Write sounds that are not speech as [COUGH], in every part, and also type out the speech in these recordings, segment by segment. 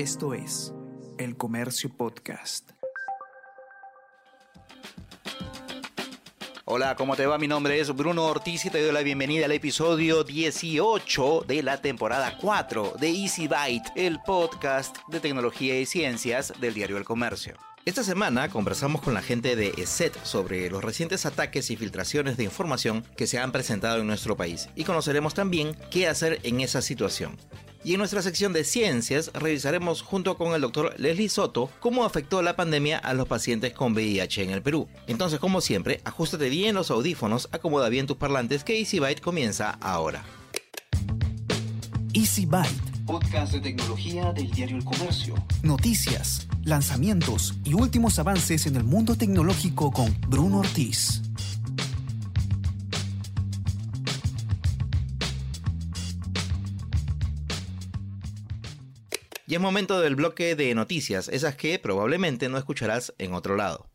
Esto es El Comercio Podcast. Hola, ¿cómo te va? Mi nombre es Bruno Ortiz y te doy la bienvenida al episodio 18 de la temporada 4 de Easy Byte, el podcast de tecnología y ciencias del diario El Comercio. Esta semana conversamos con la gente de ESET sobre los recientes ataques y filtraciones de información que se han presentado en nuestro país y conoceremos también qué hacer en esa situación. Y en nuestra sección de ciencias revisaremos junto con el doctor Leslie Soto cómo afectó la pandemia a los pacientes con VIH en el Perú. Entonces, como siempre, ajustate bien los audífonos, acomoda bien tus parlantes que Easy Byte comienza ahora. Easy Byte. Podcast de tecnología del diario El Comercio. Noticias, lanzamientos y últimos avances en el mundo tecnológico con Bruno Ortiz. Y es momento del bloque de noticias, esas que probablemente no escucharás en otro lado.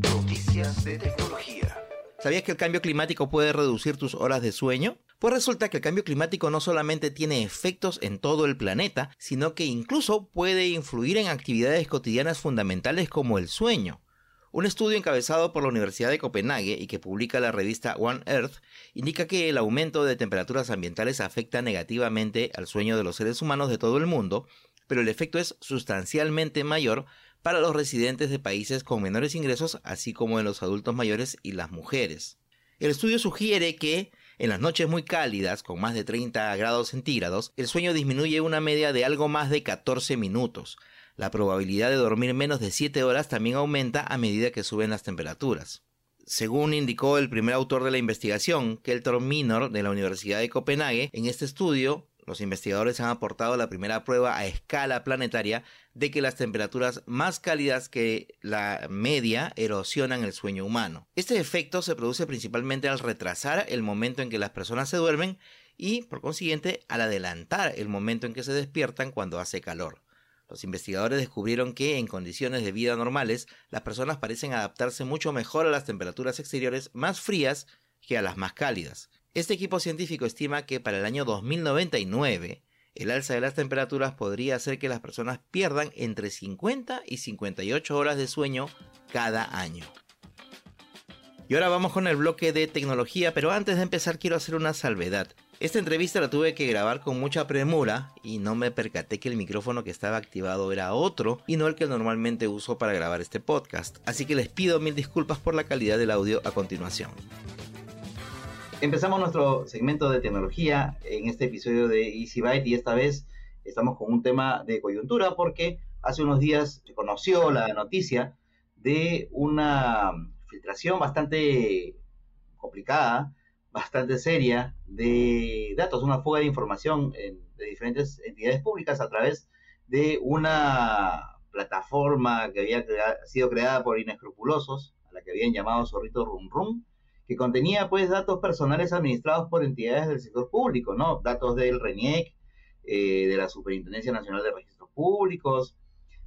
Noticias de tecnología. ¿Sabías que el cambio climático puede reducir tus horas de sueño? Pues resulta que el cambio climático no solamente tiene efectos en todo el planeta, sino que incluso puede influir en actividades cotidianas fundamentales como el sueño. Un estudio encabezado por la Universidad de Copenhague y que publica la revista One Earth indica que el aumento de temperaturas ambientales afecta negativamente al sueño de los seres humanos de todo el mundo, pero el efecto es sustancialmente mayor para los residentes de países con menores ingresos, así como en los adultos mayores y las mujeres. El estudio sugiere que en las noches muy cálidas, con más de 30 grados centígrados, el sueño disminuye una media de algo más de 14 minutos, la probabilidad de dormir menos de 7 horas también aumenta a medida que suben las temperaturas. Según indicó el primer autor de la investigación, Keltor Minor de la Universidad de Copenhague, en este estudio los investigadores han aportado la primera prueba a escala planetaria de que las temperaturas más cálidas que la media erosionan el sueño humano. Este efecto se produce principalmente al retrasar el momento en que las personas se duermen y, por consiguiente, al adelantar el momento en que se despiertan cuando hace calor. Los investigadores descubrieron que en condiciones de vida normales las personas parecen adaptarse mucho mejor a las temperaturas exteriores más frías que a las más cálidas. Este equipo científico estima que para el año 2099 el alza de las temperaturas podría hacer que las personas pierdan entre 50 y 58 horas de sueño cada año. Y ahora vamos con el bloque de tecnología, pero antes de empezar quiero hacer una salvedad. Esta entrevista la tuve que grabar con mucha premura y no me percaté que el micrófono que estaba activado era otro y no el que normalmente uso para grabar este podcast. Así que les pido mil disculpas por la calidad del audio a continuación. Empezamos nuestro segmento de tecnología en este episodio de Easy Byte y esta vez estamos con un tema de coyuntura porque hace unos días se conoció la noticia de una filtración bastante complicada bastante seria de datos, una fuga de información de diferentes entidades públicas a través de una plataforma que había sido creada por inescrupulosos, a la que habían llamado Zorrito Rum Rum, que contenía pues datos personales administrados por entidades del sector público, ¿no? Datos del RENIEC, eh, de la Superintendencia Nacional de Registros Públicos,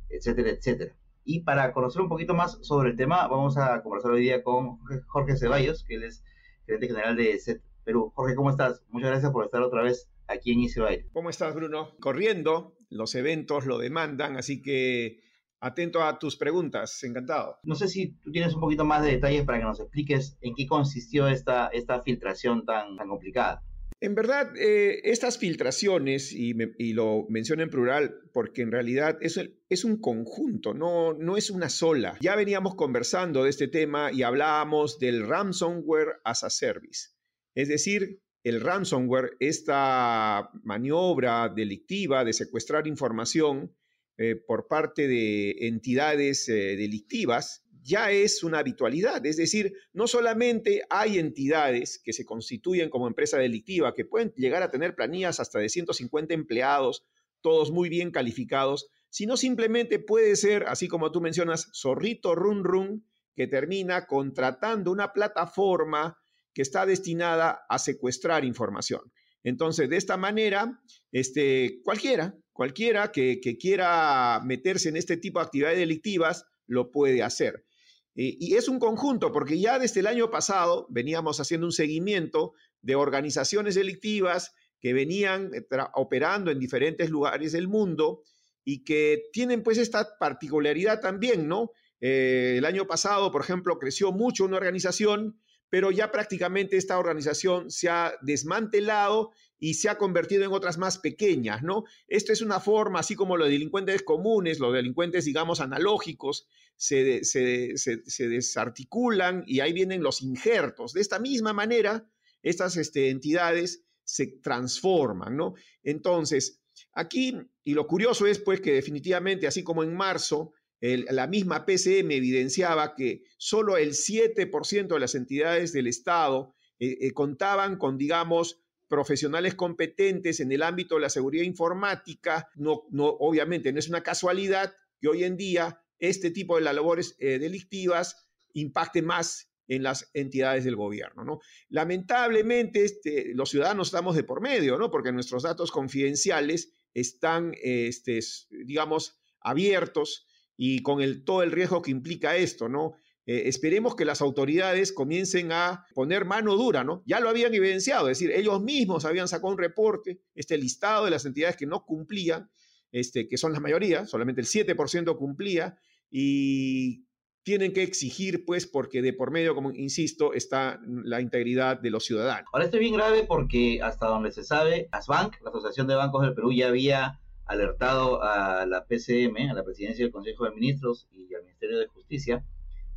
etcétera, etcétera. Y para conocer un poquito más sobre el tema, vamos a conversar hoy día con Jorge Ceballos, que él es gerente general de SET Perú. Jorge, ¿cómo estás? Muchas gracias por estar otra vez aquí en Israel. ¿Cómo estás, Bruno? Corriendo, los eventos lo demandan, así que atento a tus preguntas, encantado. No sé si tú tienes un poquito más de detalles para que nos expliques en qué consistió esta, esta filtración tan, tan complicada. En verdad, eh, estas filtraciones, y, lo menciono en plural porque en realidad es, es un conjunto, no, no es una sola. Ya veníamos conversando de este tema y hablábamos del ransomware as a service. Es decir, el ransomware, esta maniobra delictiva de secuestrar información eh, por parte de entidades eh, delictivas, ya es una habitualidad. Es decir, no solamente hay entidades que se constituyen como empresa delictiva, que pueden llegar a tener planillas hasta de 150 empleados, todos muy bien calificados, sino simplemente puede ser, así como tú mencionas, zorrito run run, que termina contratando una plataforma que está destinada a secuestrar información. Entonces, de esta manera, este, cualquiera, cualquiera que, que quiera meterse en este tipo de actividades delictivas, lo puede hacer. Eh, y es un conjunto, porque ya desde el año pasado veníamos haciendo un seguimiento de organizaciones delictivas que venían eh, operando en diferentes lugares del mundo y que tienen pues esta particularidad también, ¿no? Eh, el año pasado, por ejemplo, creció mucho una organización, pero ya prácticamente esta organización se ha desmantelado y se ha convertido en otras más pequeñas, ¿no? Esto es una forma, así como los delincuentes comunes, los delincuentes, digamos, analógicos, se, se, desarticulan y ahí vienen los injertos. De esta misma manera, estas este, entidades se transforman, ¿no? Entonces, aquí, y lo curioso es pues que definitivamente, así como en marzo, la misma PCM evidenciaba que solo el 7% de las entidades del Estado eh, eh, contaban con, digamos, profesionales competentes en el ámbito de la seguridad informática. No, no, obviamente, no es una casualidad que hoy en día este tipo de labores eh, delictivas impacte más en las entidades del gobierno. ¿no? Lamentablemente, este, los ciudadanos estamos de por medio, ¿no? porque nuestros datos confidenciales están, este, digamos, abiertos y con el, todo el riesgo que implica esto, ¿no? Eh, esperemos que las autoridades comiencen a poner mano dura, ¿no? Ya lo habían evidenciado, es decir, ellos mismos habían sacado un reporte, este listado de las entidades que no cumplían, este, que son la mayoría, solamente el 7% cumplía, y tienen que exigir, pues, porque de por medio, como insisto, está la integridad de los ciudadanos. Ahora esto es bien grave porque hasta donde se sabe, ASBank, la Asociación de Bancos del Perú, ya había alertado a la PCM, a la Presidencia del Consejo de Ministros y al Ministerio de Justicia,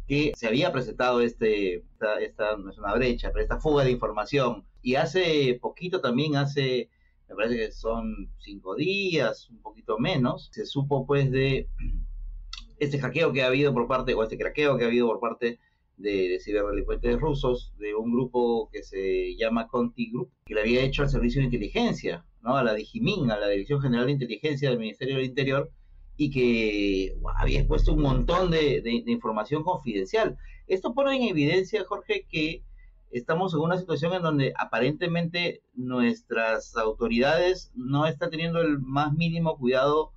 que se había presentado este, esta, no es una brecha, pero esta fuga de información. Y hace poquito también, hace, me parece que son cinco días, un poquito menos, se supo pues de [CLEARS THROAT] este hackeo que ha habido por parte, o este craqueo que ha habido por parte de, de, ciberdelincuentes rusos, de un grupo que se llama Conti Group, que le había hecho al servicio de inteligencia, ¿no? a la Digimin, a la Dirección General de Inteligencia del Ministerio del Interior, y que había expuesto un montón de, de, información confidencial. Esto pone en evidencia, Jorge, que estamos en una situación en donde aparentemente nuestras autoridades no están teniendo el más mínimo cuidado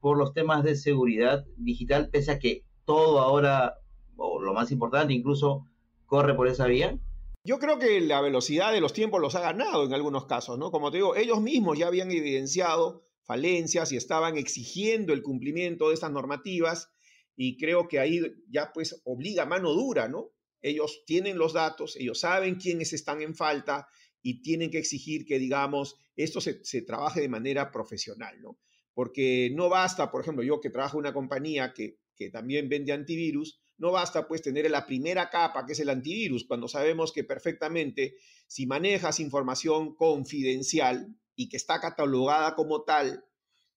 por los temas de seguridad digital, pese a que todo ahora, o lo más importante incluso, corre por esa vía? Yo creo que la velocidad de los tiempos los ha ganado en algunos casos, ¿no? Como te digo, ellos mismos ya habían evidenciado falencias y estaban exigiendo el cumplimiento de estas normativas y creo que ahí ya pues obliga mano dura, ¿no? Ellos tienen los datos, ellos saben quiénes están en falta y tienen que exigir que, digamos, esto se, se trabaje de manera profesional, ¿no? porque no basta, por ejemplo, yo que trabajo en una compañía que, también vende antivirus, no basta pues tener la primera capa que es el antivirus, cuando sabemos que perfectamente si manejas información confidencial y que está catalogada como tal,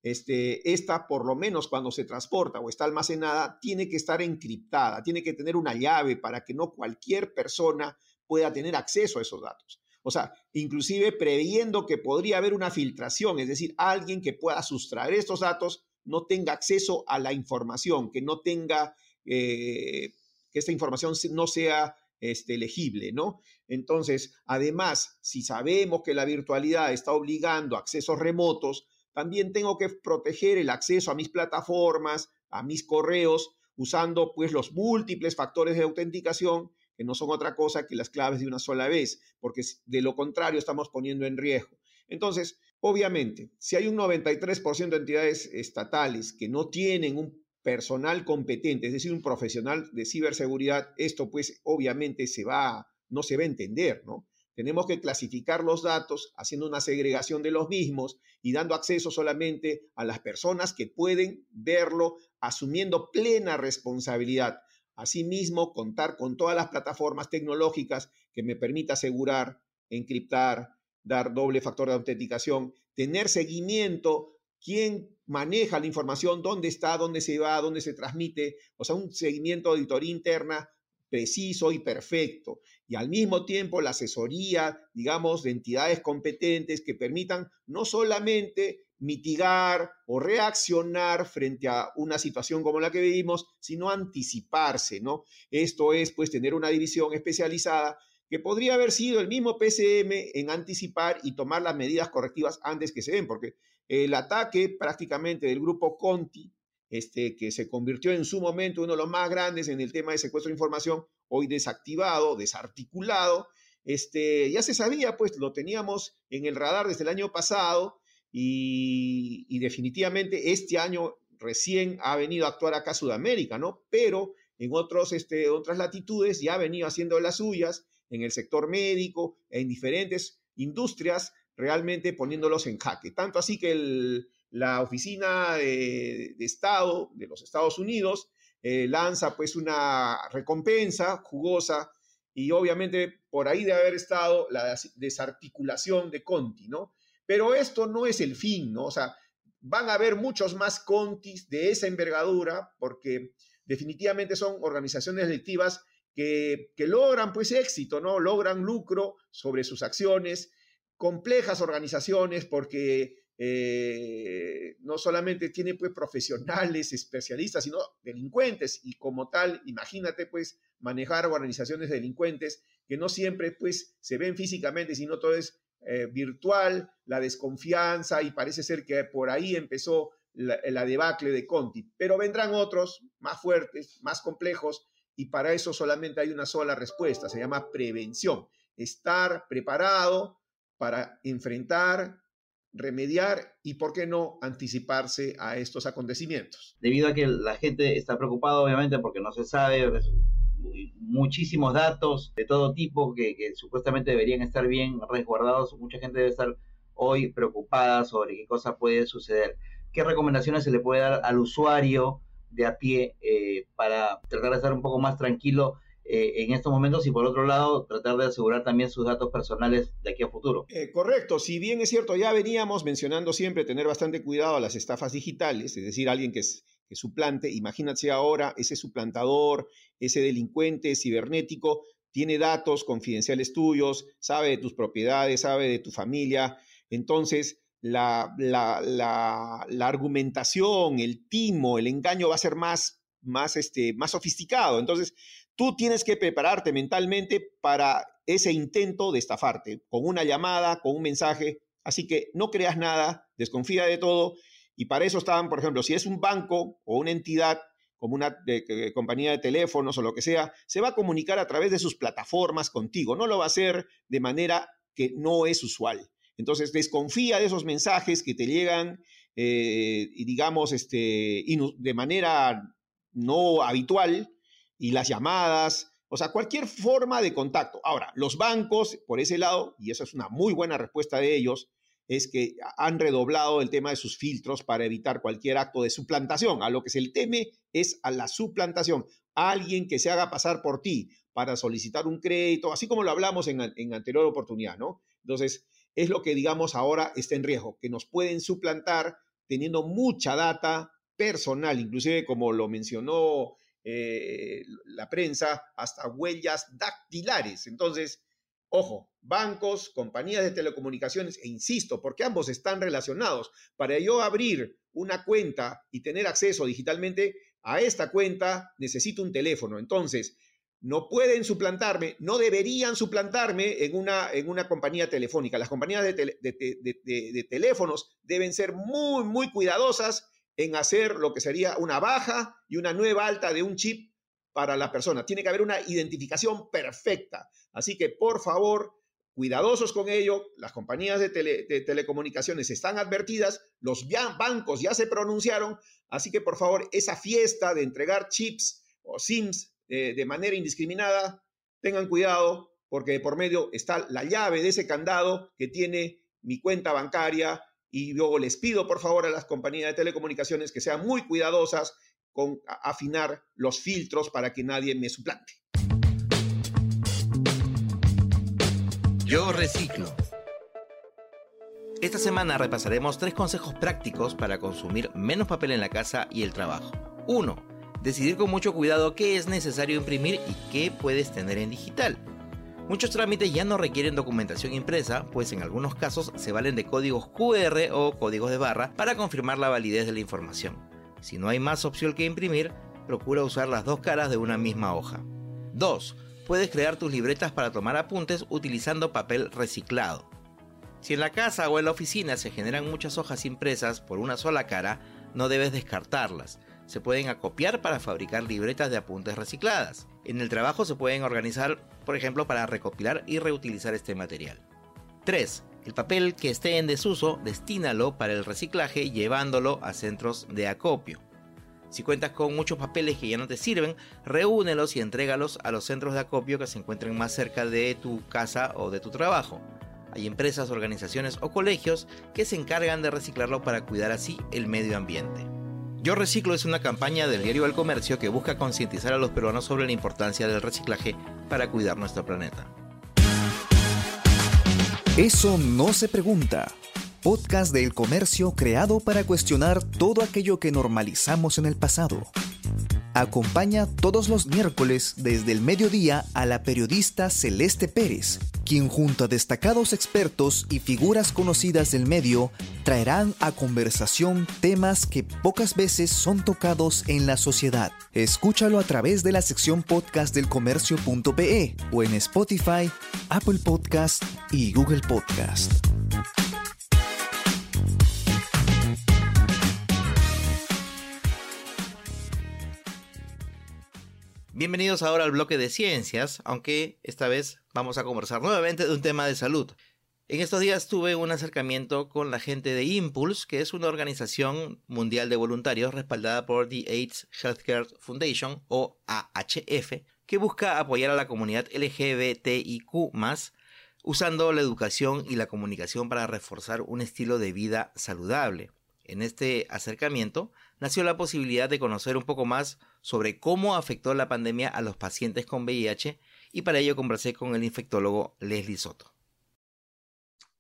este, esta por lo menos cuando se transporta o está almacenada, tiene que estar encriptada, tiene que tener una llave para que no cualquier persona pueda tener acceso a esos datos. O sea, inclusive previendo que podría haber una filtración, es decir, alguien que pueda sustraer estos datos no tenga acceso a la información, que no tenga, eh, que esta información no sea este, legible, ¿no? Entonces, además, si sabemos que la virtualidad está obligando a accesos remotos, también tengo que proteger el acceso a mis plataformas, a mis correos, usando pues los múltiples factores de autenticación que no son otra cosa que las claves de una sola vez, porque de lo contrario estamos poniendo en riesgo. Entonces, obviamente, si hay un 93% de entidades estatales que no tienen un personal competente, es decir, un profesional de ciberseguridad, esto pues obviamente se va, no se va a entender, ¿no? Tenemos que clasificar los datos haciendo una segregación de los mismos y dando acceso solamente a las personas que pueden verlo asumiendo plena responsabilidad. Asimismo, contar con todas las plataformas tecnológicas que me permita asegurar, encriptar, dar doble factor de autenticación, tener seguimiento, quién maneja la información, dónde está, dónde se va, dónde se transmite, o sea, un seguimiento de auditoría interna preciso y perfecto. Y al mismo tiempo la asesoría, digamos, de entidades competentes que permitan no solamente mitigar o reaccionar frente a una situación como la que vivimos, sino anticiparse, ¿no? Esto es, pues, tener una división especializada que podría haber sido el mismo PCM en anticipar y tomar las medidas correctivas antes que se den, porque el ataque prácticamente del grupo Conti, este, que se convirtió en su momento uno de los más grandes en el tema de secuestro de información, hoy desactivado, desarticulado, este, ya se sabía, pues lo teníamos en el radar desde el año pasado y, definitivamente este año recién ha venido a actuar acá Sudamérica, ¿no? Pero en otros, este, otras latitudes ya ha venido haciendo las suyas en el sector médico, en diferentes industrias, realmente poniéndolos en jaque. Tanto así que la Oficina de, Estado de los Estados Unidos eh, lanza pues una recompensa jugosa y obviamente por ahí debe haber estado la desarticulación de Conti, ¿no? Pero esto no es el fin, ¿no? O sea, van a haber muchos más Contis de esa envergadura porque definitivamente son organizaciones delictivas que, que, logran pues éxito, ¿no? Logran lucro sobre sus acciones, complejas organizaciones porque eh, no solamente tiene pues profesionales, especialistas, sino delincuentes. Y como tal, imagínate pues manejar organizaciones delincuentes que no siempre pues se ven físicamente, sino todo es eh, virtual, la desconfianza y parece ser que por ahí empezó la, la debacle de Conti, pero vendrán otros más fuertes, más complejos y para eso solamente hay una sola respuesta, se llama prevención, estar preparado para enfrentar remediar y, ¿por qué no, anticiparse a estos acontecimientos? Debido a que la gente está preocupada, obviamente, porque no se sabe muchísimos datos de todo tipo que, supuestamente deberían estar bien resguardados, mucha gente debe estar hoy preocupada sobre qué cosa puede suceder. ¿Qué recomendaciones se le puede dar al usuario de a pie eh, para tratar de estar un poco más tranquilo eh, en estos momentos y por otro lado tratar de asegurar también sus datos personales de aquí a futuro. Eh, correcto, si bien es cierto, ya veníamos mencionando siempre tener bastante cuidado a las estafas digitales, es decir, alguien que, que suplante, imagínate ahora ese suplantador, ese delincuente cibernético, tiene datos confidenciales tuyos, sabe de tus propiedades, sabe de tu familia, entonces... La, la argumentación, el timo, el engaño va a ser más, más, este, más sofisticado. Entonces, Tú tienes que prepararte mentalmente para ese intento de estafarte, con una llamada, con un mensaje. Así que no creas nada, desconfía de todo. Y para eso estaban, por ejemplo, si es un banco o una entidad como una compañía de teléfonos o lo que sea, se va a comunicar a través de sus plataformas contigo. No lo va a hacer de manera que no es usual. Entonces, desconfía de esos mensajes que te llegan, eh, digamos, este, de manera no habitual, y las llamadas, o sea, cualquier forma de contacto. Ahora, los bancos, por ese lado, y eso es una muy buena respuesta de ellos, es que han redoblado el tema de sus filtros para evitar cualquier acto de suplantación. A lo que se le teme es a la suplantación. alguien que se haga pasar por ti para solicitar un crédito, así como lo hablamos en, en anterior oportunidad, ¿no? Entonces, es lo que, digamos, ahora está en riesgo, que nos pueden suplantar teniendo mucha data personal, inclusive como lo mencionó eh, la prensa, hasta huellas dactilares. Entonces, ojo, bancos, compañías de telecomunicaciones, e insisto, porque ambos están relacionados. Para yo abrir una cuenta y tener acceso digitalmente a esta cuenta, necesito un teléfono. Entonces, no pueden suplantarme, no deberían suplantarme en una, en una compañía telefónica. Las compañías de, de teléfonos deben ser muy, muy cuidadosas en hacer lo que sería una baja y una nueva alta de un chip para la persona. Tiene que haber una identificación perfecta. Así que, por favor, cuidadosos con ello. Las compañías de, telecomunicaciones están advertidas, los bancos ya se pronunciaron, así que, por favor, esa fiesta de entregar chips o SIMs eh, de manera indiscriminada, tengan cuidado porque por medio está la llave de ese candado que tiene mi cuenta bancaria y luego les pido por favor a las compañías de telecomunicaciones que sean muy cuidadosas con afinar los filtros para que nadie me suplante. Yo reciclo. Esta semana repasaremos tres consejos prácticos para consumir menos papel en la casa y el trabajo. 1. Decidir con mucho cuidado qué es necesario imprimir y qué puedes tener en digital. Muchos trámites ya no requieren documentación impresa, pues en algunos casos se valen de códigos QR o códigos de barra para confirmar la validez de la información. Si no hay más opción que imprimir, procura usar las dos caras de una misma hoja. 2. Puedes crear tus libretas para tomar apuntes utilizando papel reciclado. Si en la casa o en la oficina se generan muchas hojas impresas por una sola cara, no debes descartarlas. Se pueden acopiar para fabricar libretas de apuntes recicladas. En el trabajo se pueden organizar, por ejemplo, para recopilar y reutilizar este material. 3. El papel que esté en desuso, destínalo para el reciclaje llevándolo a centros de acopio. Si cuentas con muchos papeles que ya no te sirven, reúnelos y entrégalos a los centros de acopio que se encuentren más cerca de tu casa o de tu trabajo. Hay empresas, organizaciones o colegios que se encargan de reciclarlo para cuidar así el medio ambiente. Yo Reciclo es una campaña del diario El Comercio que busca concientizar a los peruanos sobre la importancia del reciclaje para cuidar nuestro planeta. Eso no se pregunta. Podcast del Comercio creado para cuestionar todo aquello que normalizamos en el pasado. Acompaña todos los miércoles desde el mediodía a la periodista Celeste Pérez, quien junto a destacados expertos y figuras conocidas del medio traerán a conversación temas que pocas veces son tocados en la sociedad. Escúchalo a través de la sección podcast del comercio.pe o en Spotify, Apple Podcast y Google Podcast. Bienvenidos ahora al bloque de ciencias, aunque esta vez vamos a conversar nuevamente de un tema de salud. En estos días tuve un acercamiento con la gente de Impulse, que es una organización mundial de voluntarios respaldada por The AIDS Healthcare Foundation, o AHF, que busca apoyar a la comunidad LGBTIQ, usando la educación y la comunicación para reforzar un estilo de vida saludable. En este acercamiento nació la posibilidad de conocer un poco más sobre cómo afectó la pandemia a los pacientes con VIH y para ello conversé con el infectólogo Leslie Soto.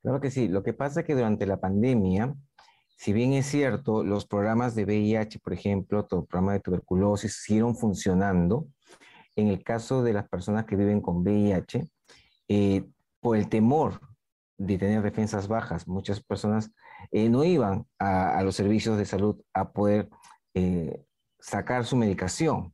Claro que sí, lo que pasa es que durante la pandemia, si bien es cierto, los programas de VIH, por ejemplo, todo el programa de tuberculosis, siguieron funcionando, en el caso de las personas que viven con VIH, eh, por el temor de tener defensas bajas, muchas personas eh, no iban a, los servicios de salud a poder eh, sacar su medicación.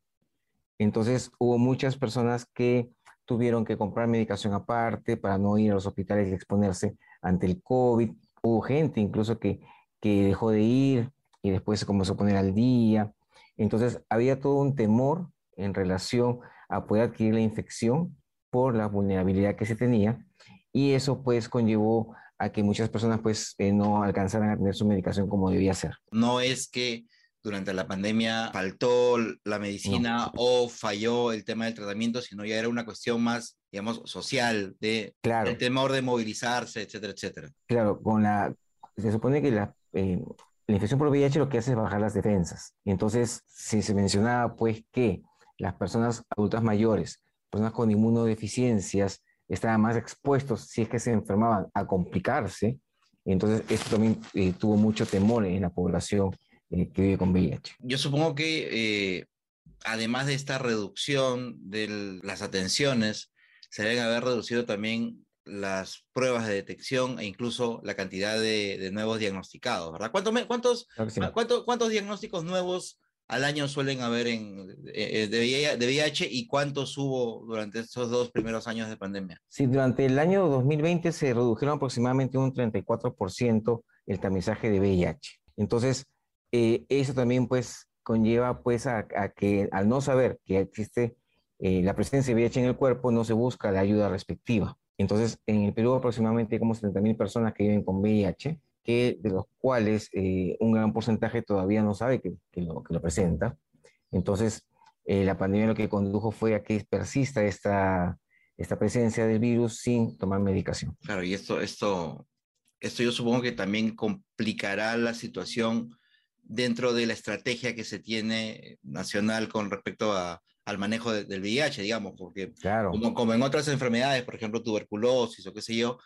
Entonces hubo muchas personas que tuvieron que comprar medicación aparte para no ir a los hospitales y exponerse ante el COVID. Hubo gente incluso que, que dejó de ir y después se comenzó a poner al día. Entonces había todo un temor en relación a poder adquirir la infección por la vulnerabilidad que se tenía y eso pues conllevó a que muchas personas pues eh, no alcanzaran a tener su medicación como debía ser. No es que durante la pandemia faltó la medicina o falló el tema del tratamiento, sino ya era una cuestión más, digamos, social, de claro. el temor de movilizarse, etcétera, etcétera. Claro, con la, se supone que la, eh, la infección por VIH lo que hace es bajar las defensas. Entonces, si se mencionaba pues que las personas adultas mayores, personas con inmunodeficiencias, estaban más expuestos, si es que se enfermaban, a complicarse. Entonces, esto también eh, tuvo mucho temor en la población eh, que vive con VIH. Yo supongo que eh, además de esta reducción de las atenciones, se deben haber reducido también las pruebas de detección e incluso la cantidad de, nuevos diagnosticados, ¿verdad? ¿Cuántos, cuántos, ¿cuántos, cuántos diagnósticos nuevos al año suelen haber en, eh, de, VIH y cuántos hubo durante estos dos primeros años de pandemia? Sí, durante el año 2020 se redujeron aproximadamente un 34% el tamizaje de VIH. Entonces, eh, eso también pues conlleva pues a, que al no saber que existe eh, la presencia de VIH en el cuerpo, no se busca la ayuda respectiva. Entonces, en el Perú aproximadamente hay como 70.000 personas que viven con VIH que, de los cuales eh, un gran porcentaje todavía no sabe que, que, lo, que lo, presenta. Entonces, eh, la pandemia lo que condujo fue a que persista esta, esta presencia del virus sin tomar medicación. Claro, y esto, esto, esto yo supongo que también complicará la situación dentro de la estrategia que se tiene nacional con respecto a, al manejo del VIH, digamos, porque claro. como, como en otras enfermedades, por ejemplo, tuberculosis o qué sé yo,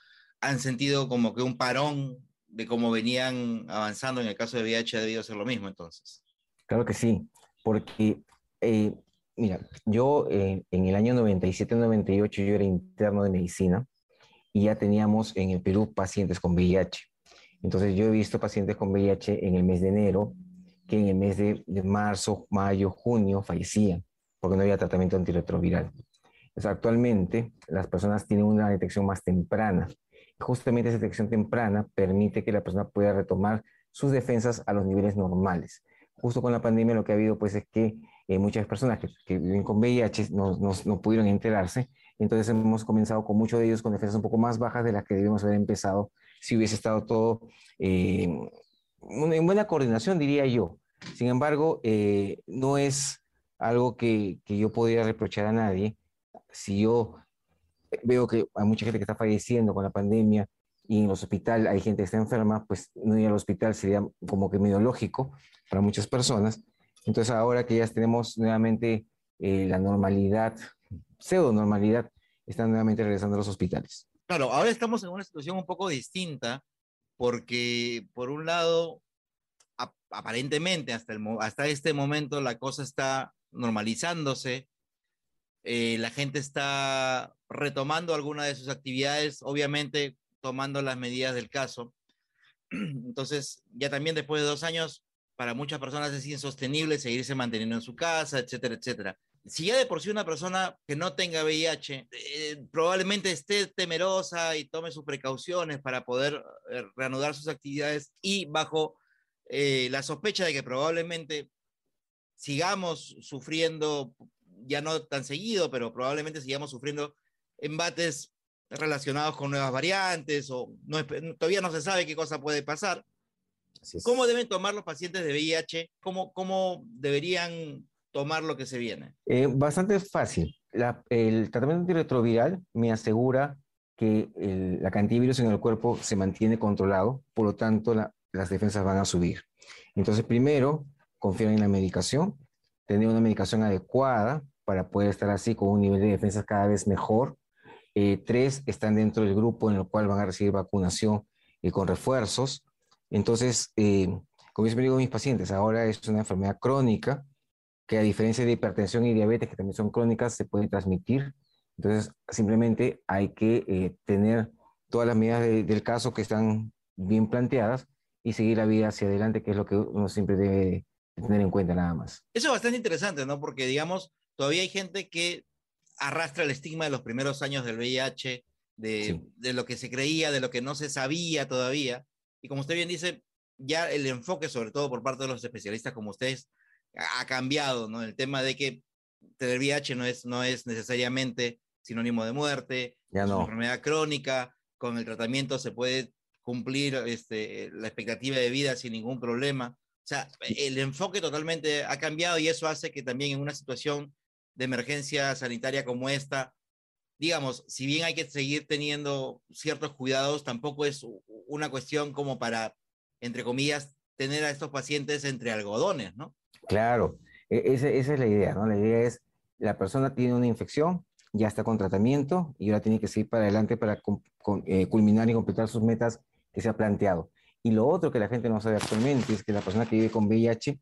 han sentido como que un parón de cómo venían avanzando en el caso de VIH ha debido ser lo mismo entonces. Claro que sí, porque, eh, mira, yo eh, en el año 97-98 yo era interno de medicina y ya teníamos en el Perú pacientes con VIH. Entonces yo he visto pacientes con VIH en el mes de enero que en el mes de, marzo, mayo, junio fallecían porque no había tratamiento antirretroviral. Entonces, actualmente las personas tienen una detección más temprana justamente esa detección temprana permite que la persona pueda retomar sus defensas a los niveles normales. justo con la pandemia lo que ha habido pues es que eh, muchas personas que, viven con VIH no, no, pudieron enterarse, entonces hemos comenzado con muchos de ellos con defensas un poco más bajas de las que debíamos haber empezado si hubiese estado todo eh, en buena coordinación, diría yo. Sin embargo, eh, no es algo que, que yo podría reprochar a nadie. Si yo veo que hay mucha gente que está falleciendo con la pandemia y en el hospital hay gente que está enferma, pues no ir al hospital sería como que medio lógico para muchas personas. Entonces ahora que ya tenemos nuevamente eh, la normalidad, pseudo normalidad, están nuevamente regresando a los hospitales. Claro, ahora estamos en una situación un poco distinta porque por un lado, aparentemente hasta, el, hasta este momento la cosa está normalizándose, eh, la gente está retomando algunas de sus actividades, obviamente tomando las medidas del caso. [CLEARS THROAT] Entonces, ya también después de dos años, para muchas personas es insostenible seguirse manteniendo en su casa, etcétera, etcétera. Si ya de por sí una persona que no tenga VIH eh, probablemente esté temerosa y tome sus precauciones para poder eh, reanudar sus actividades y bajo la sospecha de que probablemente sigamos sufriendo ya no tan seguido, pero probablemente sigamos sufriendo embates relacionados con nuevas variantes o no, todavía no se sabe qué cosa puede pasar. ¿Cómo deben tomar los pacientes de VIH? ¿Cómo, cómo deberían tomar lo que se viene? Eh, bastante fácil. el tratamiento antirretroviral me asegura que la cantidad de virus en el cuerpo se mantiene controlado, por lo tanto las defensas van a subir. Entonces, primero, confían en la medicación, tener una medicación adecuada para poder estar así con un nivel de defensa cada vez mejor. Eh, tres están dentro del grupo en el cual van a recibir vacunación y con refuerzos. Entonces, eh, como yo siempre digo a mis pacientes, ahora es una enfermedad crónica que a diferencia de hipertensión y diabetes, que también son crónicas, se puede transmitir. Entonces, simplemente hay que eh, tener todas las medidas del caso que están bien planteadas y seguir la vida hacia adelante, que es lo que uno siempre debe tener en cuenta nada más. Eso es bastante interesante, ¿no? Porque, digamos, todavía hay gente que arrastra el estigma de los primeros años del VIH, de, de, lo que se creía, de lo que no se sabía todavía. Y como usted bien dice, ya el enfoque, sobre todo por parte de los especialistas como ustedes, ha cambiado, ¿no? El tema de que tener VIH no es, no es necesariamente sinónimo de muerte, ya no. es una enfermedad crónica, con el tratamiento se puede cumplir este, la expectativa de vida sin ningún problema. O sea, el enfoque totalmente ha cambiado y eso hace que también en una situación de emergencia sanitaria como esta, digamos, si bien hay que seguir teniendo ciertos cuidados, tampoco es una cuestión como para, entre comillas, tener a estos pacientes entre algodones, ¿no? Claro, e-, esa, es la idea, ¿no? La idea es, la persona tiene una infección, ya está con tratamiento y ahora tiene que seguir para adelante para eh, culminar y completar sus metas que se ha planteado. Y lo otro que la gente no sabe actualmente es que la persona que vive con VIH,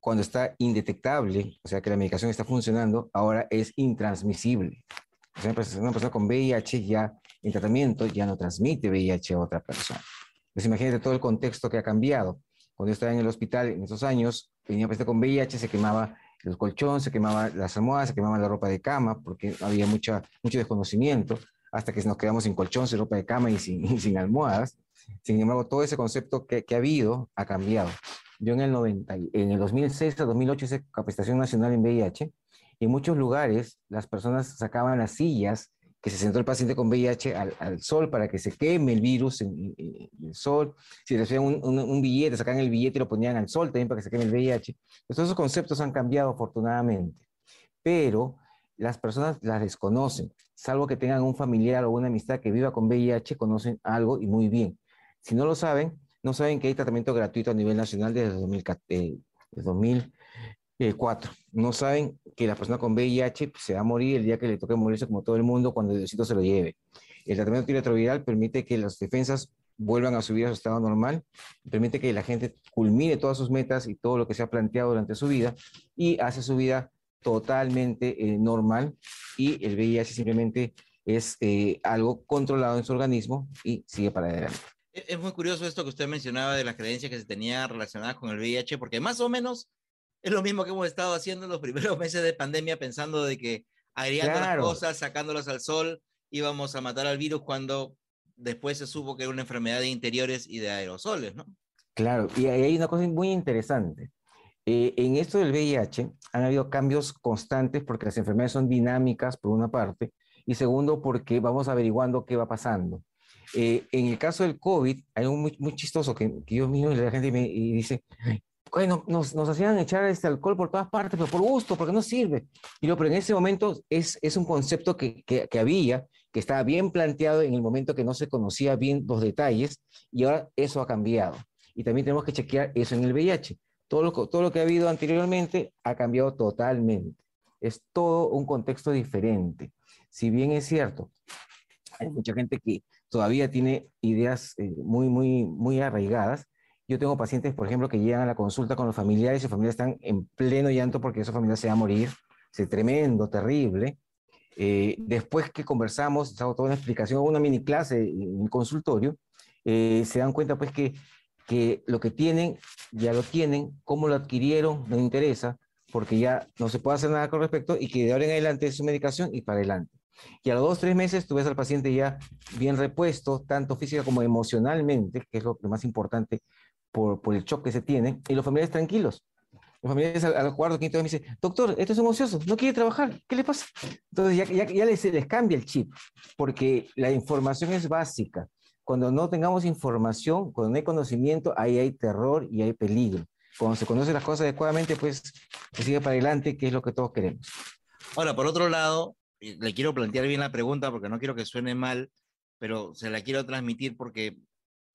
cuando está indetectable, o sea que la medicación está funcionando, ahora es intransmisible. O sea, una persona con VIH ya en tratamiento ya no transmite VIH a otra persona. Entonces imagínate todo el contexto que ha cambiado. Cuando yo estaba en el hospital en esos años, venía paciente con VIH, se quemaba el colchón, se quemaba las almohadas, se quemaba la ropa de cama, porque había mucha, mucho desconocimiento, hasta que nos quedamos sin colchón, sin ropa de cama y sin, y sin almohadas. Sin embargo, todo ese concepto que, ha habido ha cambiado. Yo en el, 90, en el 2006 a 2008 hice capacitación nacional en VIH y en muchos lugares las personas sacaban las sillas que se sentó el paciente con VIH al, sol para que se queme el virus en, el sol. Si recibían un, un, billete, sacaban el billete y lo ponían al sol también para que se queme el VIH. Todos esos conceptos han cambiado afortunadamente, pero las personas las desconocen, salvo que tengan un familiar o una amistad que viva con VIH, conocen algo y muy bien. Si no lo saben, no saben que hay tratamiento gratuito a nivel nacional desde 2004. Eh, no saben que la persona con VIH pues, se va a morir el día que le toque morirse como todo el mundo cuando el Diosito se lo lleve. El tratamiento antirretroviral permite que las defensas vuelvan a subir a su estado normal, permite que la gente culmine todas sus metas y todo lo que se ha planteado durante su vida y hace su vida totalmente eh, normal y el VIH simplemente es eh, algo controlado en su organismo y sigue para adelante. Es muy curioso esto que usted mencionaba de las creencias que se tenían relacionadas con el VIH, porque más o menos es lo mismo que hemos estado haciendo en los primeros [LAUGHS] meses de pandemia, pensando de que agregando las cosas, sacándolas al sol, íbamos a matar al virus cuando después se supo que era una enfermedad de interiores y de aerosoles, ¿no? Claro, y hay una cosa muy interesante. Eh, en esto del VIH han habido cambios constantes porque las enfermedades son dinámicas, por una parte, y segundo, porque vamos averiguando qué va pasando. Eh, en el caso del COVID, hay un muy, muy chistoso que, que, yo mismo la gente me y dice, bueno, nos, nos, hacían echar este alcohol por todas partes, pero por gusto, porque no sirve. Y lo, pero en ese momento es, es un concepto que, que, que, había, que estaba bien planteado en el momento que no se conocía bien los detalles, y ahora eso ha cambiado. Y también tenemos que chequear eso en el VIH. Todo lo, todo lo que ha habido anteriormente ha cambiado totalmente. Es todo un contexto diferente. Si bien es cierto, hay mucha gente que todavía tiene ideas eh, muy, muy, muy arraigadas, yo tengo pacientes, por ejemplo, que llegan a la consulta con los familiares y sus familiares están en pleno llanto porque esa familia se va a morir. Es tremendo, terrible. Eh, después que conversamos, hago toda una explicación, una mini clase en el consultorio, eh, se dan cuenta pues que, que lo que tienen, ya lo tienen, cómo lo adquirieron, no interesa, porque ya no se puede hacer nada con respecto y que de ahora en adelante es su medicación y para adelante. Y a los dos, tres meses tú ves al paciente ya bien repuesto, tanto física como emocionalmente, que es lo más importante por, por el shock que se tiene, y los familiares tranquilos. Los familiares al, al cuarto, quinto, me dicen, doctor, esto es un ocioso, no quiere trabajar, ¿qué le pasa? Entonces ya, ya, ya les, les cambia el chip, porque la información es básica. Cuando no tengamos información, cuando no hay conocimiento, ahí hay terror y hay peligro. Cuando se conocen las cosas adecuadamente, pues se sigue para adelante, que es lo que todos queremos. Ahora, por otro lado, le quiero plantear bien la pregunta porque no quiero que suene mal, pero se la quiero transmitir porque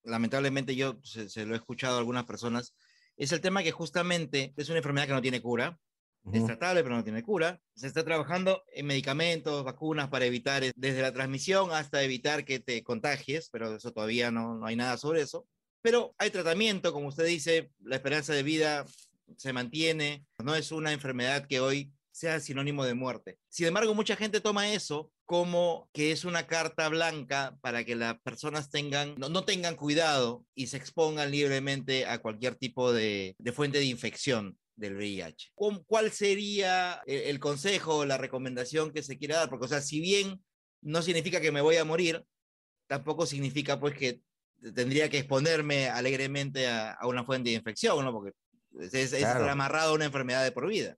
lamentablemente yo se, se, lo he escuchado a algunas personas, es el tema que justamente es una enfermedad que no tiene cura, uh -huh. es tratable pero no tiene cura, se está trabajando en medicamentos, vacunas para evitar desde la transmisión hasta evitar que te contagies, pero eso todavía no, no hay nada sobre eso. Pero hay tratamiento, como usted dice, la esperanza de vida se mantiene, no es una enfermedad que hoy sea sinónimo de muerte. Sin embargo, mucha gente toma eso como que es una carta blanca para que las personas tengan, no, no tengan cuidado y se expongan libremente a cualquier tipo de, de fuente de infección del VIH. ¿Cuál sería el consejo, la recomendación que se quiera dar? Porque, o sea, si bien no significa que me voy a morir, tampoco significa pues que tendría que exponerme alegremente a, a una fuente de infección, ¿no? Porque es, es claro. amarrado a una enfermedad de por vida.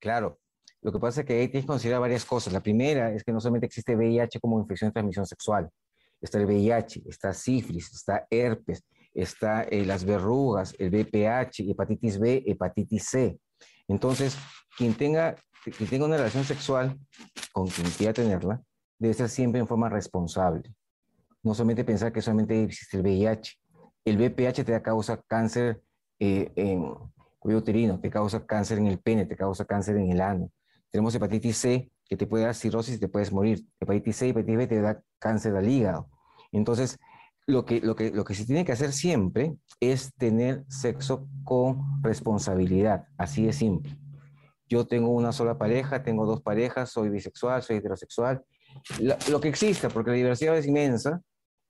Claro, lo que pasa es que hay que considerar varias cosas. La primera es que no solamente existe VIH como infección de transmisión sexual. Está el VIH, está sífilis, está herpes, está eh, las verrugas, el VPH, hepatitis B, hepatitis C. Entonces, quien tenga, quien tenga una relación sexual con quien quiera tenerla, debe ser siempre en forma responsable. No solamente pensar que solamente existe el VIH. El VPH te causa cáncer eh, en cuello uterino, te causa cáncer en el pene, te causa cáncer en el ano. Tenemos hepatitis C, que te puede dar cirrosis y te puedes morir. Hepatitis C y hepatitis B te da cáncer al hígado. Entonces, lo que, lo, que, lo que se tiene que hacer siempre es tener sexo con responsabilidad. Así de simple. Yo tengo una sola pareja, tengo dos parejas, soy bisexual, soy heterosexual. Lo, que exista, porque la diversidad es inmensa,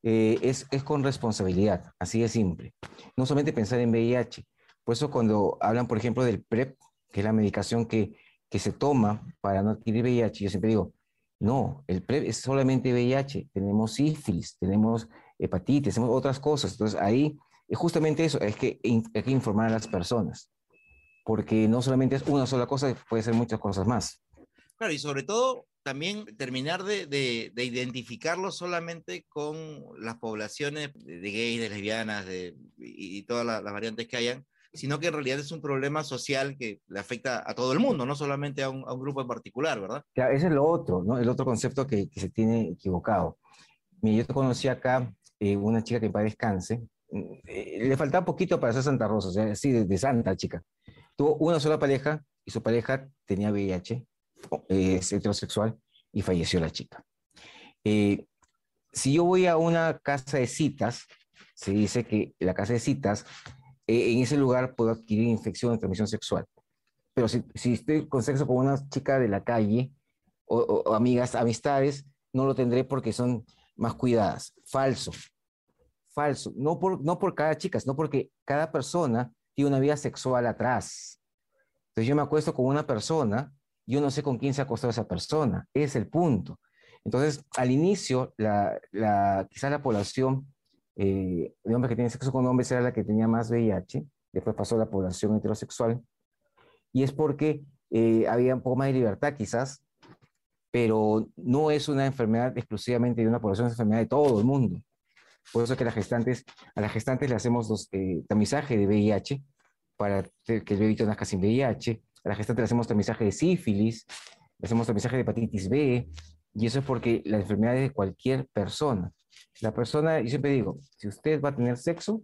eh, es, es con responsabilidad. Así de simple. No solamente pensar en VIH. Por eso cuando hablan, por ejemplo, del PrEP, que es la medicación que, que se toma para no adquirir VIH, yo siempre digo, no, el PrEP es solamente VIH, tenemos sífilis, tenemos hepatitis, tenemos otras cosas. Entonces ahí es justamente eso, es que hay que informar a las personas, porque no solamente es una sola cosa, puede ser muchas cosas más. Claro, y sobre todo también terminar de, de, de identificarlo solamente con las poblaciones de, de gays, de lesbianas de, y, y todas las, las variantes que hayan, sino que en realidad es un problema social que le afecta a todo el mundo, no solamente a un, a un grupo en particular, ¿verdad? Claro, ese es lo otro, ¿no? El otro concepto que, que se tiene equivocado. Mira, yo conocí acá eh, una chica que paz descanse, eh, le faltaba poquito para ser Santa Rosa, o sea, así de, de, santa chica. Tuvo una sola pareja y su pareja tenía VIH, eh, es heterosexual, y falleció la chica. Eh, si yo voy a una casa de citas, se dice que la casa de citas eh, en ese lugar puedo adquirir infección de transmisión sexual. Pero si, si estoy con sexo con una chica de la calle o, o, amigas, amistades, no lo tendré porque son más cuidadas. Falso. Falso. No por, no por cada chica, sino porque cada persona tiene una vida sexual atrás. Entonces yo me acuesto con una persona, yo no sé con quién se ha acostado esa persona. Es el punto. Entonces, al inicio, la, la, quizás la población eh, de hombres que tienen sexo con hombres era la que tenía más VIH, después pasó la población heterosexual Y es porque eh, había un poco más de libertad quizás, pero no es una enfermedad exclusivamente de una población, es una enfermedad de todo el mundo. Por eso que las gestantes, a las gestantes le hacemos los, eh, tamizaje de VIH para que el bebito nazca sin VIH. A las gestantes le hacemos tamizaje de sífilis, le hacemos tamizaje de hepatitis B, y eso es porque la enfermedad es de cualquier persona. La persona, yo siempre digo, si usted va a tener sexo,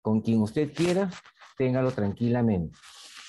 con quien usted quiera, téngalo tranquilamente.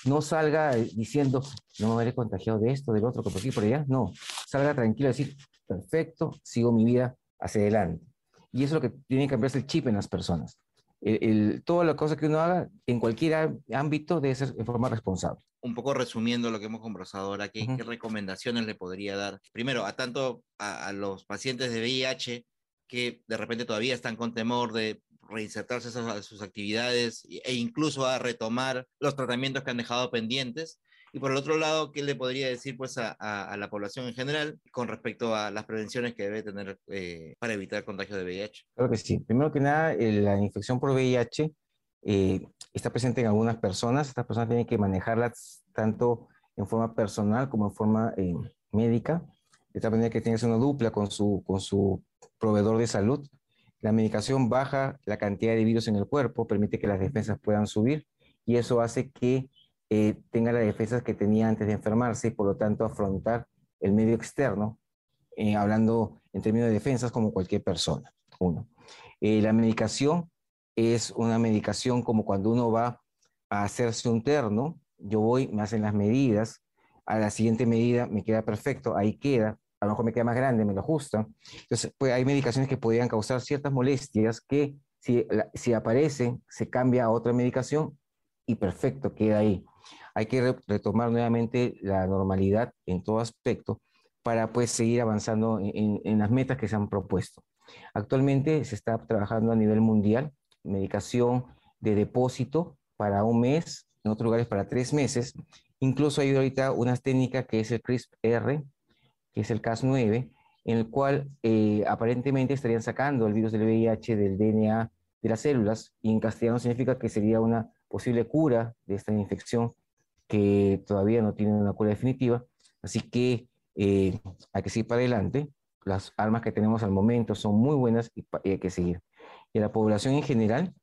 No salga diciendo, no me habré contagiado de esto, del otro, por aquí, por allá. No, salga tranquilo a decir, perfecto, sigo mi vida hacia adelante. Y eso es lo que tiene que cambiarse el chip en las personas. El, toda la cosa que uno haga en cualquier ámbito debe ser de forma responsable. Un poco resumiendo lo que hemos conversado ahora, ¿qué, recomendaciones le podría dar? Primero, a tanto a, los pacientes de VIH que de repente todavía están con temor de reinsertarse a sus actividades e incluso a retomar los tratamientos que han dejado pendientes. Y por el otro lado, ¿qué le podría decir pues, a, a, la población en general con respecto a las prevenciones que debe tener eh, para evitar el contagio de VIH? Claro que sí. Primero que nada, la infección por VIH eh, está presente en algunas personas. Estas personas tienen que manejarlas tanto en forma personal como en forma eh, médica, de tal manera que tenga una dupla con su, con su proveedor de salud. La medicación baja la cantidad de virus en el cuerpo, permite que las defensas puedan subir y eso hace que eh, tenga las defensas que tenía antes de enfermarse y por lo tanto afrontar el medio externo, eh, hablando en términos de defensas como cualquier persona. Uno. Eh, la medicación es una medicación como cuando uno va a hacerse un terno, yo voy, me hacen las medidas, a la siguiente medida me queda perfecto, ahí queda, a lo mejor me queda más grande, me lo ajustan. Entonces, pues hay medicaciones que podrían causar ciertas molestias que si, si se cambia a otra medicación y perfecto, queda ahí hay que retomar nuevamente la normalidad en todo aspecto para pues seguir avanzando en, las metas que se han propuesto. Actualmente se está trabajando a nivel mundial medicación de depósito para un mes, en otros lugares para tres meses. Incluso hay ahorita una técnica que es el CRISPR, que es el Cas9, en el cual eh, aparentemente estarían sacando el virus del VIH del DNA de las células y en castellano significa que sería una posible cura de esta infección que todavía no tienen una cura definitiva. Así que eh, hay que seguir para adelante. Las armas que tenemos al momento son muy buenas y, hay que seguir. Y la población en general,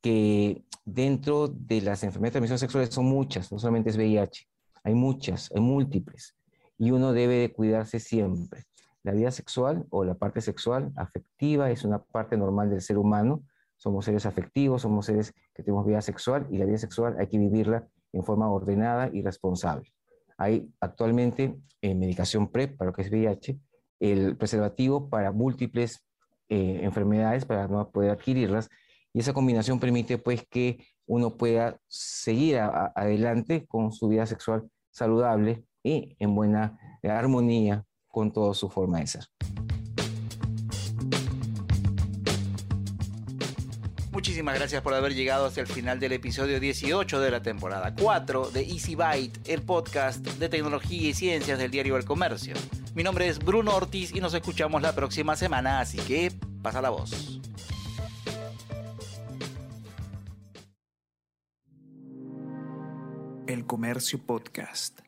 que dentro de las enfermedades de transmisión sexuales son muchas, no solamente es VIH, hay muchas, hay múltiples, y uno debe de cuidarse siempre. La vida sexual o la parte sexual afectiva es una parte normal del ser humano. Somos seres afectivos, somos seres que tenemos vida sexual y la vida sexual hay que vivirla en forma ordenada y responsable. Hay actualmente en eh, medicación PrEP para lo que es VIH, el preservativo para múltiples eh, enfermedades para no poder adquirirlas y esa combinación permite pues que uno pueda seguir adelante con su vida sexual saludable y en buena armonía con toda su forma de ser. Muchísimas gracias por haber llegado hasta el final del episodio 18 de la temporada 4 de Easy Byte, el podcast de tecnología y ciencias del diario El Comercio. Mi nombre es Bruno Ortiz y nos escuchamos la próxima semana, así que pasa la voz. El Comercio Podcast.